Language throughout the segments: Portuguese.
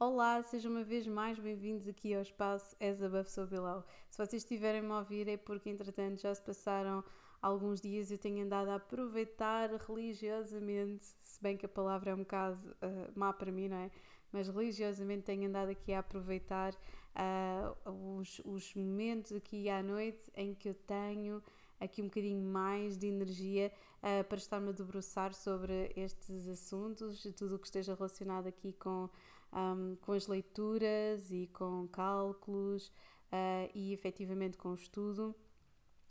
Olá, sejam uma vez mais bem-vindos aqui ao espaço As Above So Below. Se vocês estiverem-me a ouvir é porque, entretanto, já se passaram alguns dias e eu tenho andado a aproveitar religiosamente, se bem que a palavra é um bocado uh, má para mim, não é? Mas religiosamente tenho andado aqui a aproveitar uh, os, os momentos aqui à noite em que eu tenho aqui um bocadinho mais de energia uh, para estar-me a debruçar sobre estes assuntos, tudo o que esteja relacionado aqui com, um, com as leituras e com cálculos uh, e efetivamente com estudo.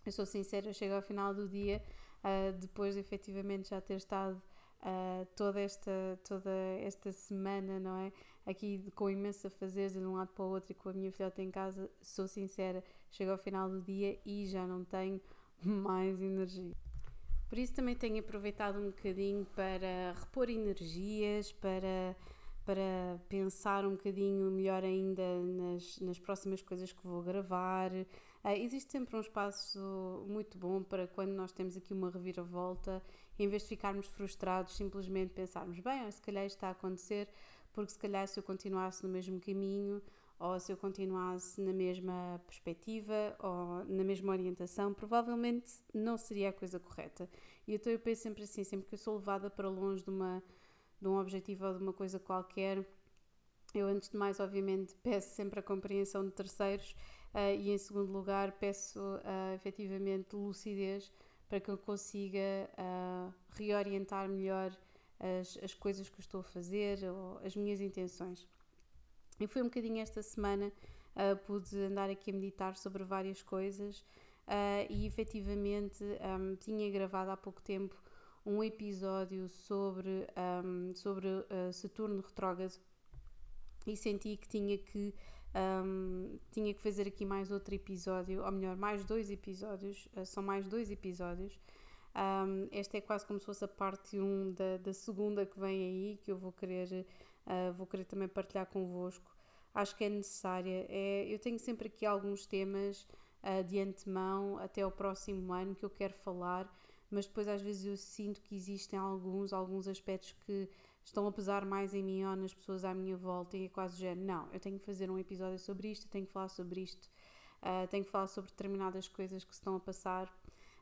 Eu sou sincera, eu chego ao final do dia, uh, depois de efetivamente já ter estado Uh, toda, esta, toda esta semana, não é? Aqui com imensa fazer de um lado para o outro e com a minha filhota em casa, sou sincera, chego ao final do dia e já não tenho mais energia. Por isso também tenho aproveitado um bocadinho para repor energias, para, para pensar um bocadinho melhor ainda nas, nas próximas coisas que vou gravar. Uh, existe sempre um espaço muito bom para quando nós temos aqui uma reviravolta, em vez de ficarmos frustrados, simplesmente pensarmos: bem, se calhar isto está a acontecer, porque se calhar se eu continuasse no mesmo caminho ou se eu continuasse na mesma perspectiva ou na mesma orientação, provavelmente não seria a coisa correta. E então eu penso sempre assim, sempre que eu sou levada para longe de, uma, de um objetivo ou de uma coisa qualquer, eu antes de mais, obviamente, peço sempre a compreensão de terceiros uh, e em segundo lugar peço uh, efetivamente lucidez para que eu consiga uh, reorientar melhor as, as coisas que estou a fazer ou as minhas intenções. E foi um bocadinho esta semana, uh, pude andar aqui a meditar sobre várias coisas uh, e efetivamente um, tinha gravado há pouco tempo um episódio sobre, um, sobre uh, Saturno retrógrado e senti que tinha que um, tinha que fazer aqui mais outro episódio, ou melhor, mais dois episódios, uh, são mais dois episódios. Um, esta é quase como se fosse a parte 1 um da, da segunda que vem aí, que eu vou querer uh, vou querer também partilhar convosco. Acho que é necessária. É, eu tenho sempre aqui alguns temas uh, de antemão até o próximo ano que eu quero falar, mas depois às vezes eu sinto que existem alguns, alguns aspectos que estão a pesar mais em mim ou nas pessoas à minha volta e é quase já, não, eu tenho que fazer um episódio sobre isto, tenho que falar sobre isto, uh, tenho que falar sobre determinadas coisas que se estão a passar.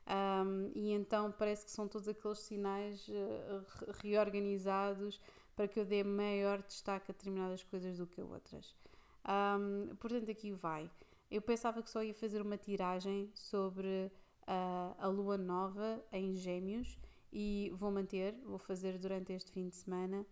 Um, e então parece que são todos aqueles sinais uh, reorganizados para que eu dê maior destaque a determinadas coisas do que a outras. Um, portanto, aqui vai. Eu pensava que só ia fazer uma tiragem sobre uh, a lua nova em Gêmeos e vou manter, vou fazer durante este fim de semana.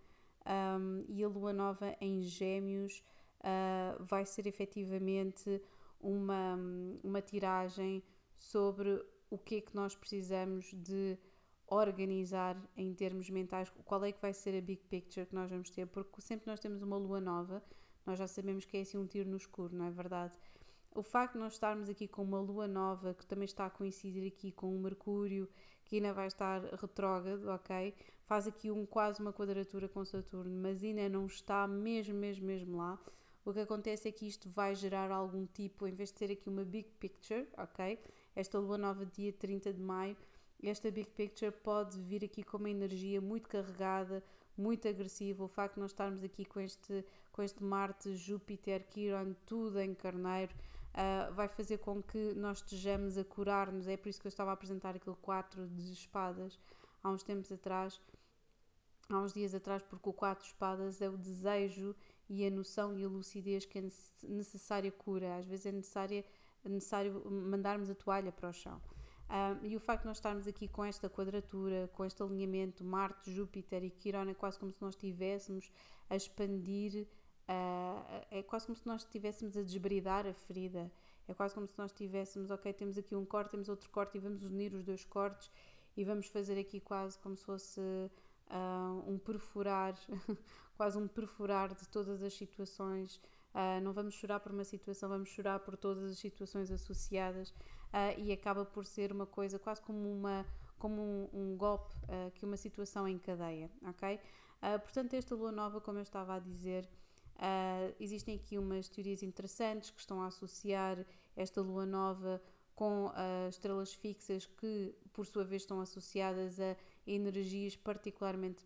Um, e a lua nova em Gêmeos uh, vai ser efetivamente uma, uma tiragem sobre o que é que nós precisamos de organizar em termos mentais, qual é que vai ser a big picture que nós vamos ter, porque sempre nós temos uma lua nova, nós já sabemos que é assim um tiro no escuro, não é verdade? O facto de nós estarmos aqui com uma lua nova, que também está a coincidir aqui com o Mercúrio, que ainda vai estar retrógrado, ok? Faz aqui um, quase uma quadratura com Saturno, mas ainda não está mesmo, mesmo, mesmo lá. O que acontece é que isto vai gerar algum tipo, em vez de ter aqui uma big picture, ok? Esta lua nova, dia 30 de maio, esta big picture pode vir aqui com uma energia muito carregada, muito agressiva. O facto de nós estarmos aqui com este, com este Marte, Júpiter, Quiron, tudo em carneiro, uh, vai fazer com que nós estejamos a curar-nos. É por isso que eu estava a apresentar aquele 4 de espadas há uns tempos atrás há uns dias atrás, porque o quatro espadas é o desejo e a noção e a lucidez que é necessária cura. Às vezes é, necessária, é necessário mandarmos a toalha para o chão. Um, e o facto de nós estarmos aqui com esta quadratura, com este alinhamento Marte, Júpiter e Quirón, é quase como se nós estivéssemos a expandir, uh, é quase como se nós estivéssemos a desbridar a ferida, é quase como se nós estivéssemos, ok, temos aqui um corte, temos outro corte e vamos unir os dois cortes e vamos fazer aqui quase como se fosse uh, um perfurar, quase um perfurar de todas as situações. Uh, não vamos chorar por uma situação, vamos chorar por todas as situações associadas uh, e acaba por ser uma coisa quase como uma como um, um golpe que uma situação encadeia, ok? portanto, esta lua nova, como eu estava a dizer, existem aqui umas teorias interessantes que estão a associar esta lua nova com uh, estrelas fixas que, por sua vez, estão associadas a energias particularmente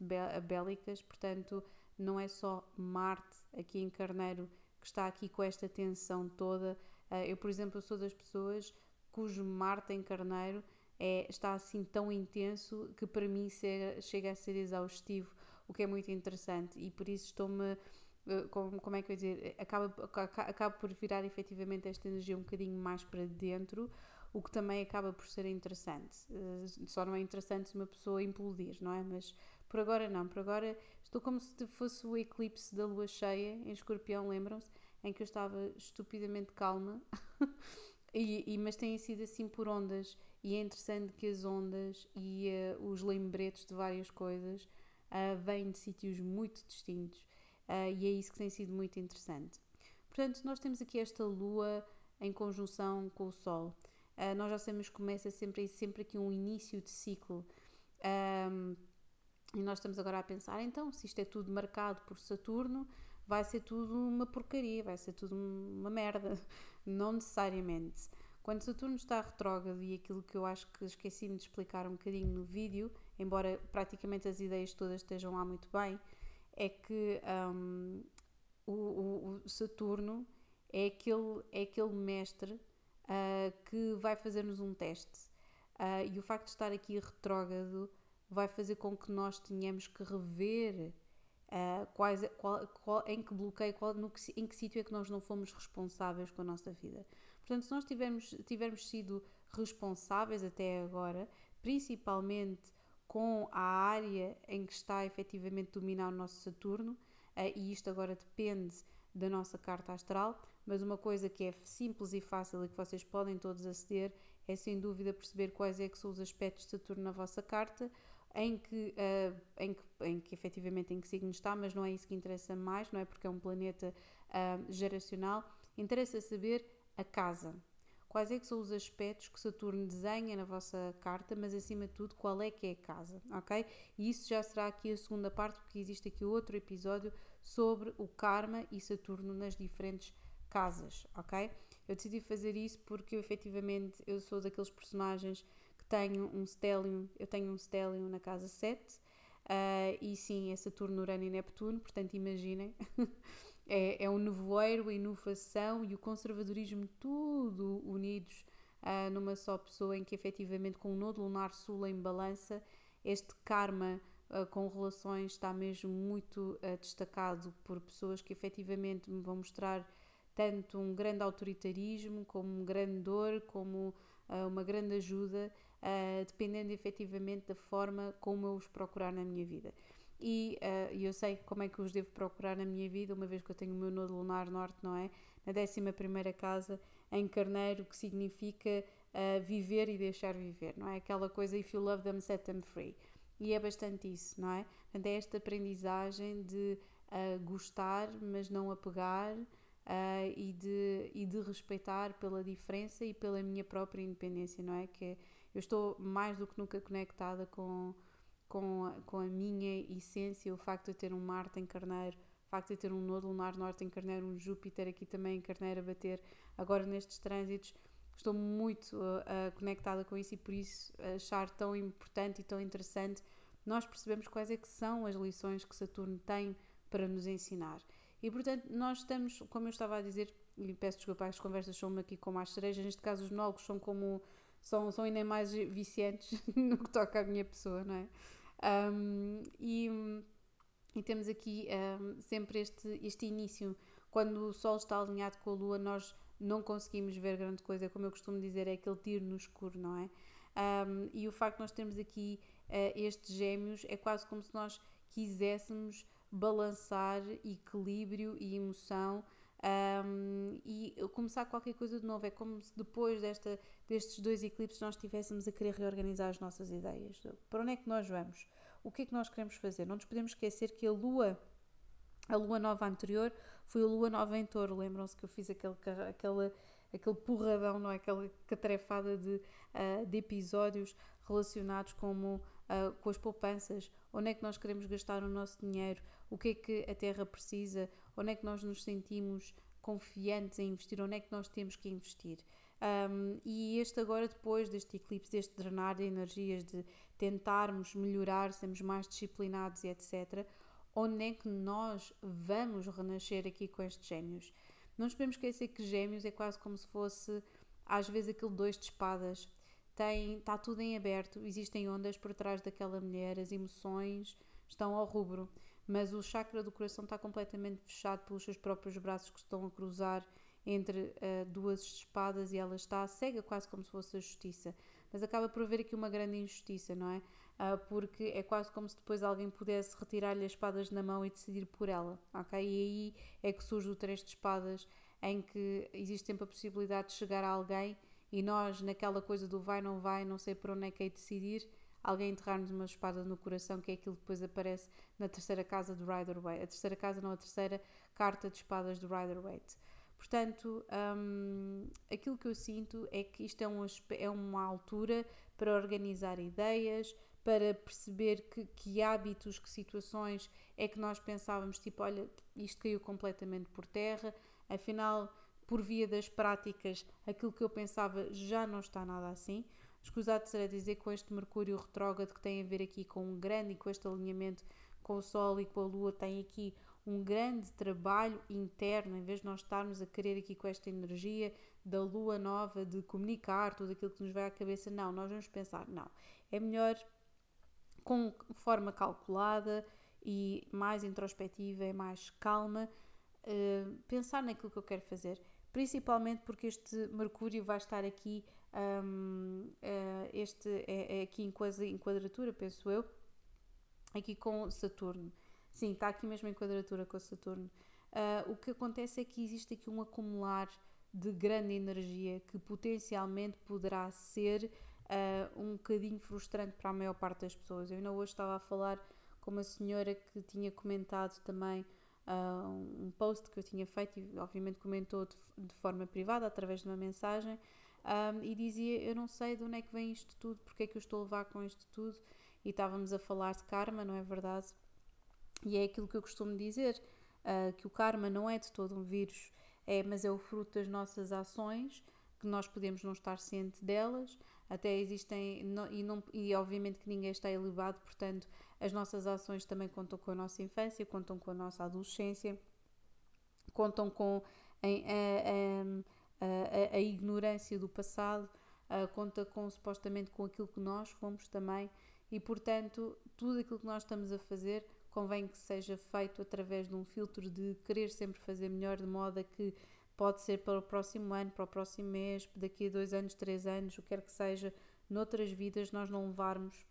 bélicas, portanto, não é só Marte aqui em Carneiro que está aqui com esta tensão toda. Uh, eu, por exemplo, sou das pessoas cujo Marte em Carneiro é, está assim tão intenso que para mim chega, chega a ser exaustivo, o que é muito interessante e por isso estou-me como, como é que eu ia dizer, acaba, acaba por virar efetivamente esta energia um bocadinho mais para dentro, o que também acaba por ser interessante. Eh, só não é interessante uma pessoa implodir, não é? Mas por agora não, por agora estou como se fosse o eclipse da lua cheia em escorpião, lembram-se? Em que eu estava estupidamente calma, e, e, mas tem sido assim por ondas, e é interessante que as ondas e uh, os lembretes de várias coisas uh, vêm de sítios muito distintos uh, e é isso que tem sido muito interessante. Portanto, nós temos aqui esta lua em conjunção com o Sol. Uh, nós já sabemos que começa sempre, sempre aqui um início de ciclo. Um, e nós estamos agora a pensar, então, se isto é tudo marcado por Saturno, vai ser tudo uma porcaria, vai ser tudo uma merda. Não necessariamente. Quando Saturno está retrógrado, e aquilo que eu acho que esqueci-me de explicar um bocadinho no vídeo, embora praticamente as ideias todas estejam lá muito bem, é que um, o, o, o, Saturno é aquele, é aquele mestre uh, que vai fazer-nos um teste. Uh, e o facto de estar aqui retrógrado vai fazer com que nós tenhamos que rever uh, quais, qual, qual, em que bloqueio, qual, no que, em que sítio é que nós não fomos responsáveis com a nossa vida. Portanto, se nós tivermos, tivermos sido responsáveis até agora, principalmente com a área em que está efetivamente dominar o nosso Saturno, uh, e isto agora depende da nossa carta astral, mas uma coisa que é simples e fácil e que vocês podem todos aceder é sem dúvida perceber quais é que são os aspectos de Saturno na vossa carta, em que, uh, em que, em que efetivamente em que signo está, mas não é isso que interessa mais, não é? Porque é um planeta uh, geracional, interessa saber a casa, quais é que são os aspectos que Saturno desenha na vossa carta, mas acima de tudo, qual é que é a casa, ok? E isso já será aqui a segunda parte, porque existe aqui outro episódio sobre o karma e Saturno nas diferentes casas, ok? Eu decidi fazer isso porque eu, efetivamente eu sou daqueles personagens que tenho um stellium, eu tenho um stellium na casa 7, uh, eh, e sim, é Saturno, Urano e Neptuno, portanto imaginem é, é o nevoeiro, a inovação e o conservadorismo tudo unidos uh, numa só pessoa em que efetivamente com o nodo lunar sul em balança este karma uh, com relações está mesmo muito uh, destacado por pessoas que efetivamente me vão mostrar tanto um grande autoritarismo como uma grande dor, como uma grande ajuda, dependendo efetivamente da forma como eu os procurar na minha vida e uh, eu sei como é que os devo procurar na minha vida, uma vez que eu tenho o meu nodo lunar norte, não é? Na 11 primeira casa, em carneiro, que significa uh, viver e deixar viver, não é? Aquela coisa, if you love them, set them free. E é bastante isso, não é? Portanto, é esta aprendizagem de uh, gostar, mas não apegar, uh, e, de, e de respeitar pela diferença e pela minha própria independência, não é? Que eu estou mais do que nunca conectada com com a, com a minha essência, o facto de eu ter um Marte em Carneiro, o facto de eu ter um Nodo Lunar Norte em Carneiro, um Júpiter aqui também em Carneiro a bater, agora nestes trânsitos, estou muito uh, uh, conectada com isso e por isso achar tão importante e tão interessante nós percebemos quais é que são as lições que Saturno tem para nos ensinar. E portanto, nós estamos, como eu estava a dizer, e peço desculpa, as conversas são aqui com mais cerejas, neste caso os monólogos são como são, são ainda mais viciantes no que toca à minha pessoa, não é? Um, e, e, temos aqui um, sempre este, este início. Quando o Sol está alinhado com a Lua, nós não conseguimos ver grande coisa, como eu costumo dizer, é aquele tiro no escuro, não é? Um, e o facto de nós termos aqui uh, estes gêmeos é quase como se nós quiséssemos balançar equilíbrio e emoção um, começar qualquer coisa de novo. É como se depois desta, destes dois eclipses nós estivéssemos a querer reorganizar as nossas ideias. Para onde é que nós vamos? O que é que nós queremos fazer? Não nos podemos esquecer que a Lua, a Lua nova anterior, foi a Lua nova em touro. Lembram-se que eu fiz aquele, aquele, aquele porradão, não é? Aquela catrefada de, uh, de episódios relacionados como, uh, com as poupanças, onde é que nós queremos gastar o nosso dinheiro, o que é que a Terra precisa, onde é que nós nos sentimos confiantes em investir, onde é que nós temos que investir. Um, e este agora, depois deste eclipse, deste drenar de energias, de tentarmos melhorar, sermos mais disciplinados e etc., onde é que nós vamos renascer aqui com estes gêmeos. Não nos podemos esquecer que gêmeos é quase como se fosse, às vezes, aquele dois de espadas. Tem, está tudo em aberto, existem ondas por trás daquela mulher, as emoções estão ao rubro, mas o chakra do coração está completamente fechado pelos seus próprios braços que estão a cruzar entre uh, duas espadas e ela está cega, quase como se fosse a justiça. Mas acaba por haver aqui uma grande injustiça, não é? Uh, porque é quase como se depois alguém pudesse retirar-lhe as espadas na mão e decidir por ela, ok? E aí é que surge o três de espadas, em que existe sempre a possibilidade de chegar a alguém e nós, naquela coisa do vai, não vai, não sei por onde é que é decidir, alguém enterrar-nos uma espada no coração, que é aquilo que depois aparece na terceira casa do Rider-Waite. A terceira casa, não a terceira carta de espadas do Rider-Waite. Portanto, um, aquilo que eu sinto é que isto é, um, é uma altura para organizar ideias, para perceber que, que, hábitos, que situações é que nós pensávamos, tipo, olha, isto caiu completamente por terra, afinal, por via das práticas, aquilo que eu pensava já não está nada assim. Escusado será dizer com este Mercúrio retrógrado que tem a ver aqui com um grande e com este alinhamento com o Sol e com a Lua, tem aqui um grande trabalho interno, em vez de nós estarmos a querer aqui com esta energia da lua nova, de comunicar tudo aquilo que nos vai à cabeça, não, nós vamos pensar, não, é melhor com forma calculada e mais introspectiva e mais calma, uh, pensar naquilo que eu quero fazer, principalmente porque este Mercúrio vai estar aqui, um, uh, eh, este é, é aqui em quase quadratura, penso eu, aqui com Saturno. Sim, está aqui mesmo em quadratura com Saturno. Uh, o que acontece é que existe aqui um acumular de grande energia que potencialmente poderá ser uh, um bocadinho frustrante para a maior parte das pessoas. Eu ainda hoje estava a falar com uma senhora que tinha comentado também uh, um post que eu tinha feito e obviamente comentou de, de forma privada através de uma mensagem um, e dizia eu não sei de onde é que vem isto tudo, porque é que eu estou a levar com isto tudo e estávamos a falar de karma, não é verdade? E é aquilo que eu costumo dizer, uh, que o karma não é de todo um vírus, é, mas é o fruto das nossas ações, que nós podemos não estar ciente delas, até existem, e, não, e obviamente que ninguém está elevado, portanto as nossas ações também contam com a nossa infância, contam com a nossa adolescência, contam com a, a, a, a ignorância do passado, conta com supostamente com aquilo que nós fomos também, e portanto tudo aquilo que nós estamos a fazer convém que seja feito através de um filtro de querer sempre fazer melhor, de modo a que pode ser para o próximo ano, para o próximo mês, daqui a dois anos, três anos, o que quer que seja, noutras vidas nós não levarmos,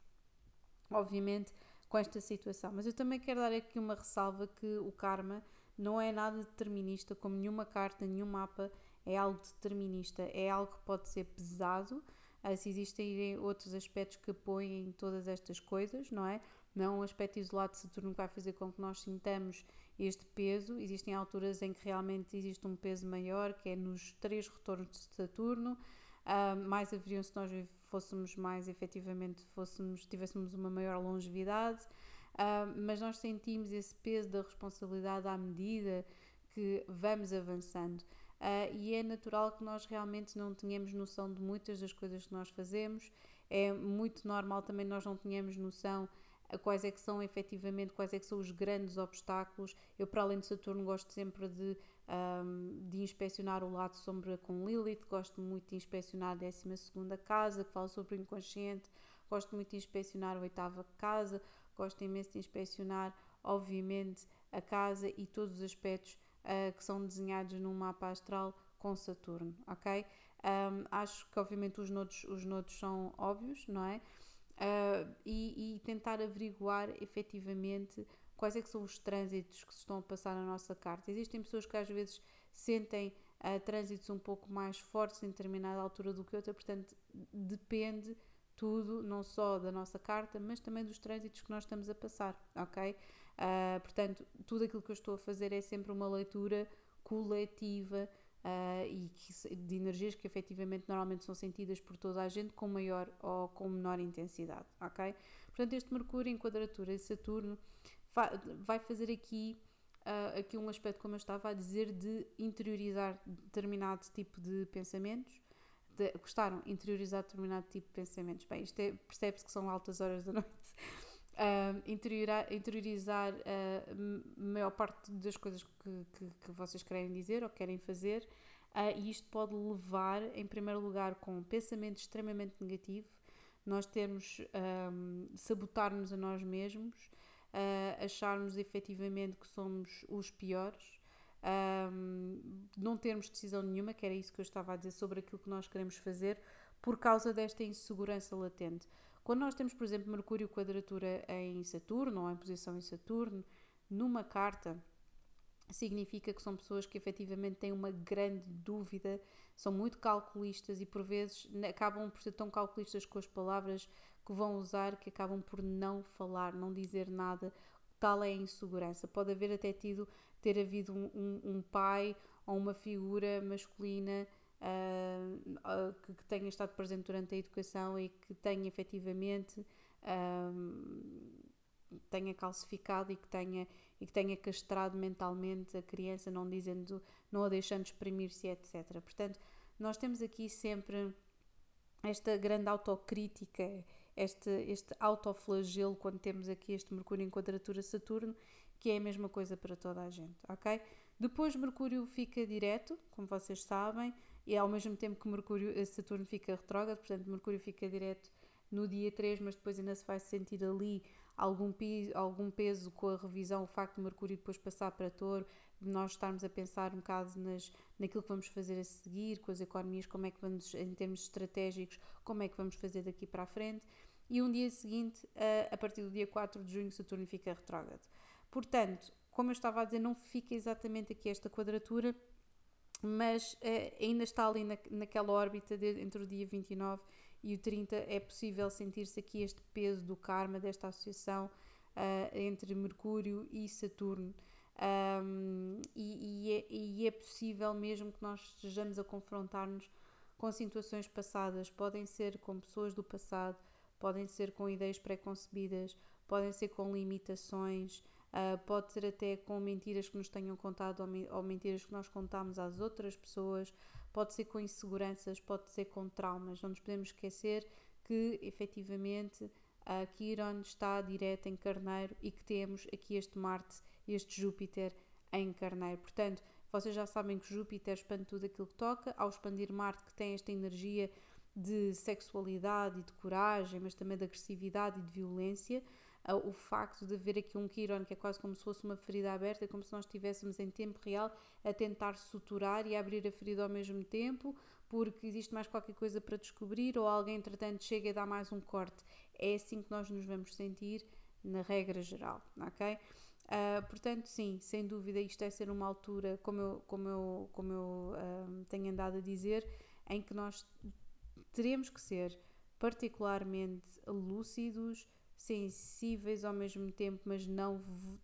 obviamente, com esta situação. Mas eu também quero dar aqui uma ressalva que o karma não é nada determinista, como nenhuma carta, nenhum mapa é algo determinista, é algo que pode ser pesado, ah, se existem outros aspectos que apoiem todas estas coisas, não é? não é um aspecto isolado de Saturno que vai fazer com que nós sintamos este peso. Existem alturas em que realmente existe um peso maior, que é nos três retornos de Saturno. Uh, mais haveriam se nós fôssemos mais efetivamente, fôssemos, tivéssemos uma maior longevidade, uh, mas nós sentimos esse peso da responsabilidade à medida que vamos avançando. Uh, e é natural que nós realmente não tenhamos noção de muitas das coisas que nós fazemos. É muito normal também nós não tenhamos noção quais é que são efetivamente, quais é que são os grandes obstáculos. Eu, para além de Saturno, gosto sempre de, um, de inspecionar o lado sombra com Lilith, gosto muito de inspecionar a 12 casa, que fala sobre o inconsciente, gosto muito de inspecionar a oitava casa, gosto imenso de inspecionar, obviamente, a casa e todos os aspectos uh, que são desenhados num mapa astral com Saturno, ok? Um, acho que, obviamente, os nodos, os nodos são óbvios, não é? uh, e, e, tentar averiguar efetivamente quais é que são os trânsitos que se estão a passar na nossa carta. Existem pessoas que às vezes sentem uh, trânsitos um pouco mais fortes em determinada altura do que outra, portanto depende tudo, não só da nossa carta, mas também dos trânsitos que nós estamos a passar, ok? Uh, portanto, tudo aquilo que eu estou a fazer é sempre uma leitura coletiva uh, e que, de energias que efetivamente normalmente são sentidas por toda a gente com maior ou com menor intensidade, ok? Portanto, este Mercúrio em quadratura de Saturno vai fazer aqui, uh, aqui um aspecto, como eu estava a dizer, de interiorizar determinado tipo de pensamentos. De, gostaram? Interiorizar determinado tipo de pensamentos. Bem, isto é, percebe-se que são altas horas da noite. Interiorizar, interiorizar a maior parte das coisas que, que, que, vocês querem dizer ou querem fazer. Uh, e isto pode levar, em primeiro lugar, com um pensamento extremamente negativo, nós termos, um, sabotar-nos a nós mesmos, uh, acharmos efetivamente que somos os piores, um, não termos decisão nenhuma, que era isso que eu estava a dizer sobre aquilo que nós queremos fazer, por causa desta insegurança latente. Quando nós temos, por exemplo, Mercúrio quadratura em Saturno ou em posição em Saturno, numa carta, significa que são pessoas que efetivamente têm uma grande dúvida, são muito calculistas e por vezes acabam por ser tão calculistas com as palavras que vão usar que acabam por não falar, não dizer nada. Tal é a insegurança. Pode haver até tido, ter havido um, um, um pai ou uma figura masculina uh, que, que, tenha estado presente durante a educação e que tenha efetivamente uh, tenha calcificado e que tenha e que tenha castrado mentalmente a criança, não dizendo, não a deixando exprimir-se, etc. Portanto, nós temos aqui sempre esta grande autocrítica, este, este autoflagelo quando temos aqui este Mercúrio em quadratura Saturno, que é a mesma coisa para toda a gente, ok? Depois Mercúrio fica direto, como vocês sabem, e ao mesmo tempo que Mercúrio, eh, Saturno fica retrógrado, portanto Mercúrio fica direto no dia 3, mas depois ainda se vai sentir ali algum, algum peso com a revisão, o facto de Mercúrio depois passar para Touro, de nós estarmos a pensar um bocado nas, naquilo que vamos fazer a seguir, com as economias, como é que vamos, em termos estratégicos, como é que vamos fazer daqui para a frente. E um dia seguinte, a, partir do dia 4 de junho, Saturno fica retrógrado. Portanto, como eu estava a dizer, não fica exatamente aqui esta quadratura, mas uh, ainda está ali na, naquela órbita de, entre o dia 29 e o 30. É possível sentir-se aqui este peso do karma, desta associação uh, entre Mercúrio e Saturno. Um, e, e, é, e, é, possível mesmo que nós estejamos a confrontar-nos com situações passadas, podem ser com pessoas do passado, podem ser com ideias pré-concebidas, podem ser com limitações, Uh, pode ser até com mentiras que nos tenham contado ou, mentiras que nós contamos às outras pessoas, pode ser com inseguranças, pode ser com traumas. Não nos podemos esquecer que efetivamente a Quiron está direta em Carneiro e que temos aqui este Marte e este Júpiter em Carneiro. Portanto, vocês já sabem que Júpiter expande tudo aquilo que toca, ao expandir Marte, que tem esta energia de sexualidade e de coragem, mas também de agressividade e de violência o facto de haver aqui um Quiron que é quase como se fosse uma ferida aberta, é como se nós estivéssemos em tempo real a tentar suturar e abrir a ferida ao mesmo tempo, porque existe mais qualquer coisa para descobrir ou alguém, entretanto, chega e dá mais um corte. É assim que nós nos vamos sentir, na regra geral, ok? Uh, portanto, sim, sem dúvida, isto é ser uma altura, como eu, como eu, como eu uh, tenho andado a dizer, em que nós teremos que ser particularmente lúcidos, sensíveis ao mesmo tempo, mas não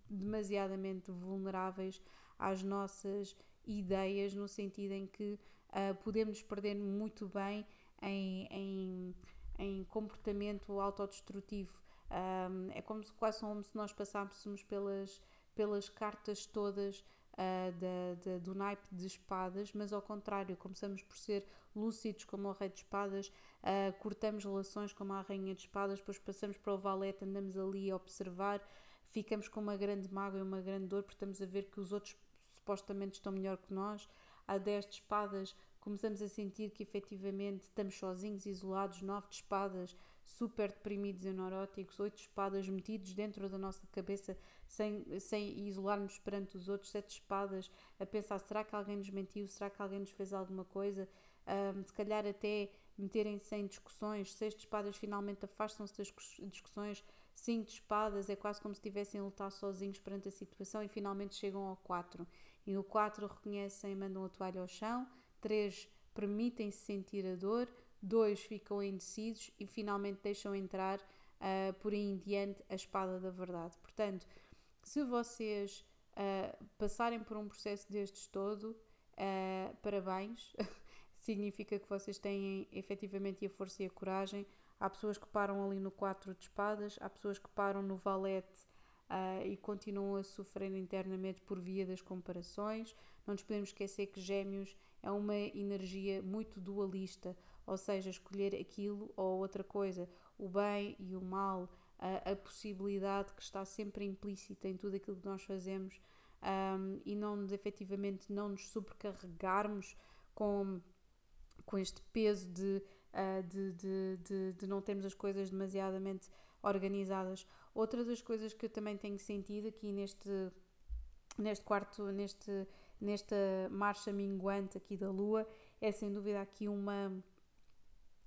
demasiadamente vulneráveis às nossas ideias, no sentido em que uh, podemos perder muito bem em, em, em comportamento autodestrutivo. Um, é como se, quase como se nós passássemos pelas, pelas cartas todas uh, da, da, do naipe de espadas, mas ao contrário, começamos por ser lúcidos como o rei de espadas, uh, cortamos relações como a rainha de espadas, depois passamos para o valete, andamos ali a observar, ficamos com uma grande mágoa e uma grande dor, porque estamos a ver que os outros supostamente estão melhor que nós. Há 10 de espadas, começamos a sentir que efetivamente estamos sozinhos, isolados, 9 de espadas, super deprimidos e neuróticos, oito espadas metidos dentro da nossa cabeça sem, sem isolar-nos perante os outros, sete espadas a pensar: será que alguém nos mentiu? Será que alguém nos fez alguma coisa? Um, se calhar até meterem-se em discussões, seis de espadas finalmente afastam-se das discussões, cinco de espadas é quase como se estivessem a lutar sozinhos perante a situação e finalmente chegam ao quatro. E o quatro reconhecem e mandam a toalha ao chão, três permitem-se sentir a dor, dois ficam indecisos e finalmente deixam entrar uh, por aí em diante a espada da verdade. Portanto, se vocês uh, passarem por um processo destes todo, uh, parabéns, significa que vocês têm efetivamente a força e a coragem. Há pessoas que param ali no 4 de espadas, há pessoas que param no valete uh, e continuam a sofrer internamente por via das comparações. Não nos podemos esquecer que Gêmeos é uma energia muito dualista, ou seja, escolher aquilo ou outra coisa, o bem e o mal, a, a possibilidade que está sempre implícita em tudo aquilo que nós fazemos um, e não nos efetivamente não nos sobrecarregarmos com, com este peso de, uh, de, de, de, de, não termos as coisas demasiadamente organizadas. Outra das coisas que eu também tenho sentido aqui neste, neste quarto, neste, nesta marcha minguante aqui da Lua, é sem dúvida aqui uma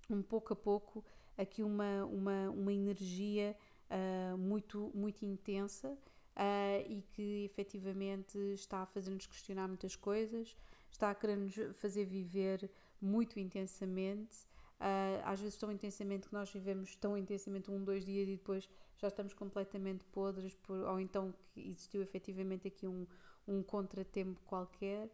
um pouco a pouco aqui uma, uma, uma energia uh, muito, muito intensa uh, e que efetivamente está a fazer-nos questionar muitas coisas, está a querer-nos fazer viver muito intensamente. Uh, às vezes tão intensamente que nós vivemos tão intensamente um, dois dias e depois já estamos completamente podres, por, ou então que existiu efetivamente aqui um, um contratempo qualquer,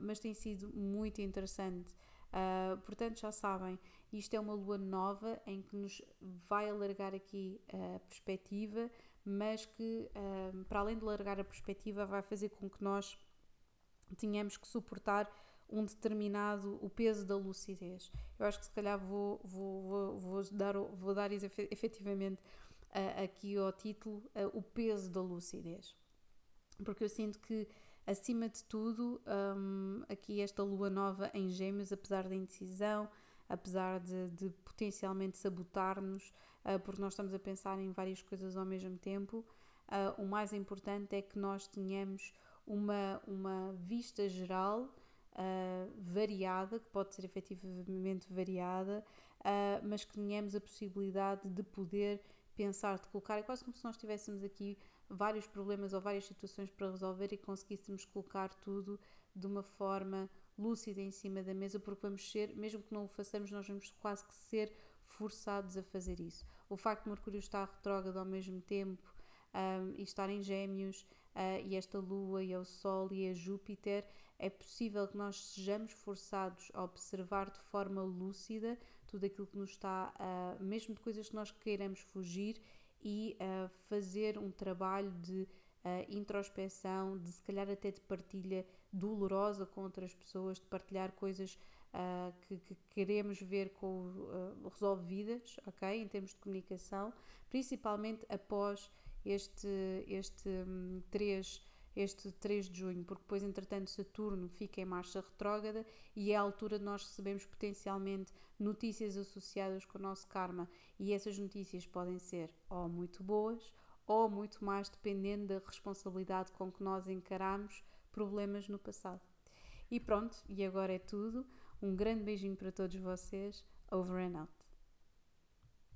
mas tem sido muito interessante. Uh, portanto, já sabem, isto é uma lua nova em que nos vai alargar aqui a perspectiva, mas que, para além de alargar a perspectiva, vai fazer com que nós tenhamos que suportar um determinado, o peso da lucidez. Eu acho que se calhar vou, vou, vou, vou dar, vou dar efetivamente uh, aqui ao título uh, o peso da lucidez. Porque eu sinto que, acima de tudo, um, aqui esta lua nova em Gêmeos, apesar da indecisão, apesar de, de potencialmente sabotar-nos, uh, porque nós estamos a pensar em várias coisas ao mesmo tempo, o mais importante é que nós tenhamos uma, uma vista geral uh, variada, que pode ser efetivamente variada, uh, mas que tenhamos a possibilidade de poder pensar, de colocar, é quase como se nós tivéssemos aqui vários problemas ou várias situações para resolver e conseguíssemos colocar tudo de uma forma lúcida em cima da mesa, porque vamos ser, mesmo que não o façamos, nós vamos quase que ser forçados a fazer isso. O facto de Mercúrio estar retrógrado ao mesmo tempo um, ah, e estar em Gêmeos uh, e esta Lua e o Sol e Júpiter é possível que nós sejamos forçados a observar de forma lúcida tudo aquilo que nos está, uh, mesmo de coisas que nós queiramos fugir, e uh, fazer um trabalho de uh, introspeção, de se calhar até de partilha dolorosa com outras pessoas, de partilhar coisas que, que, queremos ver com, resolvidas, ok? Em termos de comunicação, principalmente após este, este um, 3 este 3 de junho, porque depois, entretanto, Saturno fica em marcha retrógrada e é a altura de nós recebermos potencialmente notícias associadas com o nosso karma. E essas notícias podem ser ou muito boas ou muito mais dependendo da responsabilidade com que nós encaramos problemas no passado. E pronto, e agora é tudo. Um grande beijinho para todos vocês. Over and out.